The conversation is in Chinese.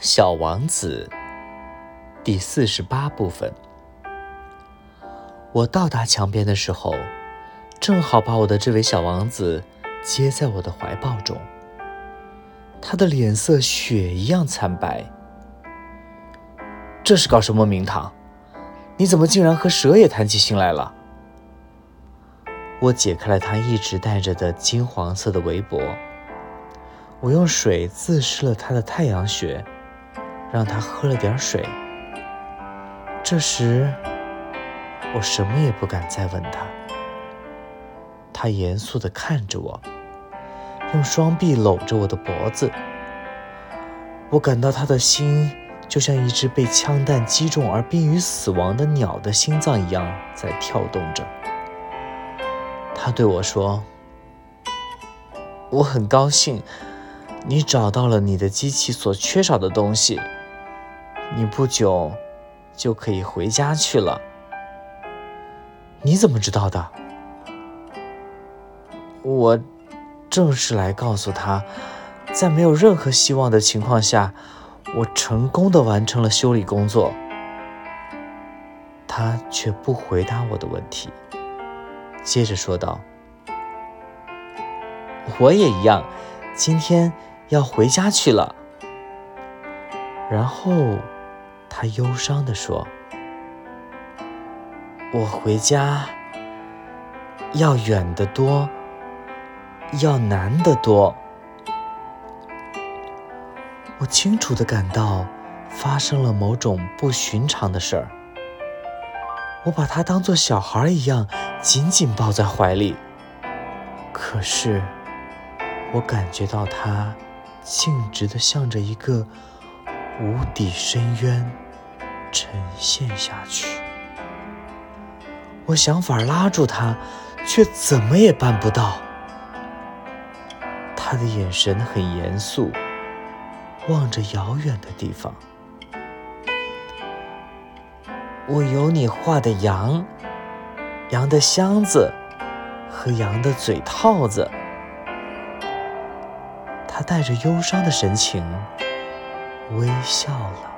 小王子第四十八部分。我到达墙边的时候，正好把我的这位小王子接在我的怀抱中。他的脸色雪一样惨白。这是搞什么名堂？你怎么竟然和蛇也谈起心来了？我解开了他一直戴着的金黄色的围脖，我用水自湿了他的太阳穴。让他喝了点水。这时，我什么也不敢再问他。他严肃地看着我，用双臂搂着我的脖子。我感到他的心就像一只被枪弹击中而濒于死亡的鸟的心脏一样在跳动着。他对我说：“我很高兴，你找到了你的机器所缺少的东西。”你不久就可以回家去了。你怎么知道的？我正是来告诉他，在没有任何希望的情况下，我成功的完成了修理工作。他却不回答我的问题，接着说道：“我也一样，今天要回家去了。”然后。他忧伤地说：“我回家要远得多，要难得多。我清楚地感到发生了某种不寻常的事儿。我把他当作小孩一样紧紧抱在怀里，可是我感觉到他径直地向着一个无底深渊。”沉陷下去，我想法拉住他，却怎么也办不到。他的眼神很严肃，望着遥远的地方。我有你画的羊，羊的箱子和羊的嘴套子。他带着忧伤的神情微笑了。